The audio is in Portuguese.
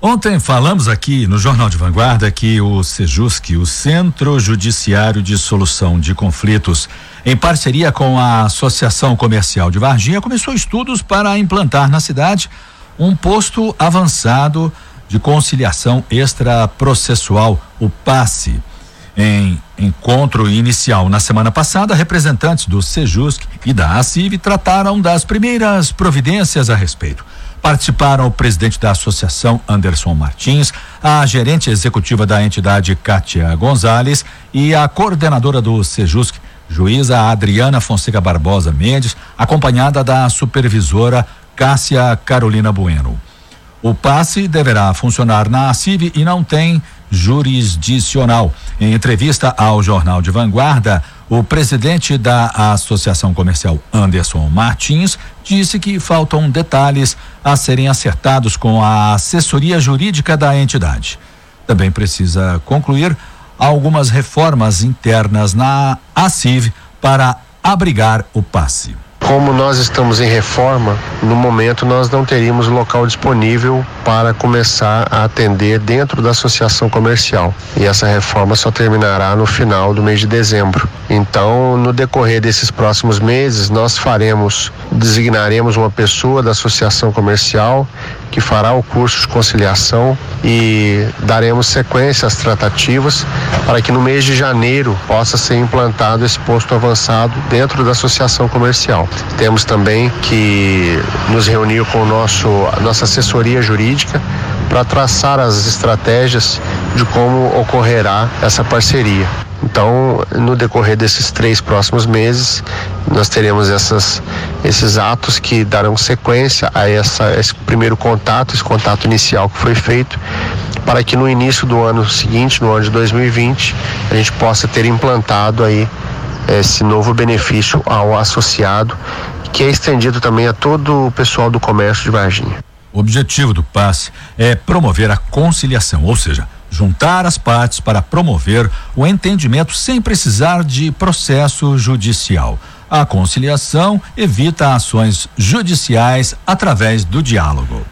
Ontem falamos aqui no Jornal de Vanguarda que o Sejusc, o Centro Judiciário de Solução de Conflitos, em parceria com a Associação Comercial de Varginha, começou estudos para implantar na cidade um posto avançado de conciliação extraprocessual, o PASSE. Em encontro inicial na semana passada, representantes do Sejusc e da ACIV trataram das primeiras providências a respeito. Participaram o presidente da associação, Anderson Martins, a gerente executiva da entidade, Kátia Gonzalez, e a coordenadora do Sejusc, juíza Adriana Fonseca Barbosa Mendes, acompanhada da supervisora Cássia Carolina Bueno. O passe deverá funcionar na ACIV e não tem jurisdicional. Em entrevista ao Jornal de Vanguarda, o presidente da Associação Comercial, Anderson Martins, disse que faltam detalhes a serem acertados com a assessoria jurídica da entidade. Também precisa concluir algumas reformas internas na ACIV para abrigar o passe. Como nós estamos em reforma, no momento nós não teríamos local disponível para começar a atender dentro da associação comercial. E essa reforma só terminará no final do mês de dezembro. Então, no decorrer desses próximos meses, nós faremos, designaremos uma pessoa da associação comercial que fará o curso de conciliação e daremos sequência às tratativas para que no mês de janeiro possa ser implantado esse posto avançado dentro da associação comercial. Temos também que nos reunir com o nosso, nossa assessoria jurídica para traçar as estratégias de como ocorrerá essa parceria. Então, no decorrer desses três próximos meses, nós teremos essas, esses atos que darão sequência a essa, esse primeiro contato, esse contato inicial que foi feito, para que no início do ano seguinte, no ano de 2020, a gente possa ter implantado aí esse novo benefício ao associado, que é estendido também a todo o pessoal do comércio de Varginha. O objetivo do passe é promover a conciliação, ou seja, juntar as partes para promover o entendimento sem precisar de processo judicial. A conciliação evita ações judiciais através do diálogo.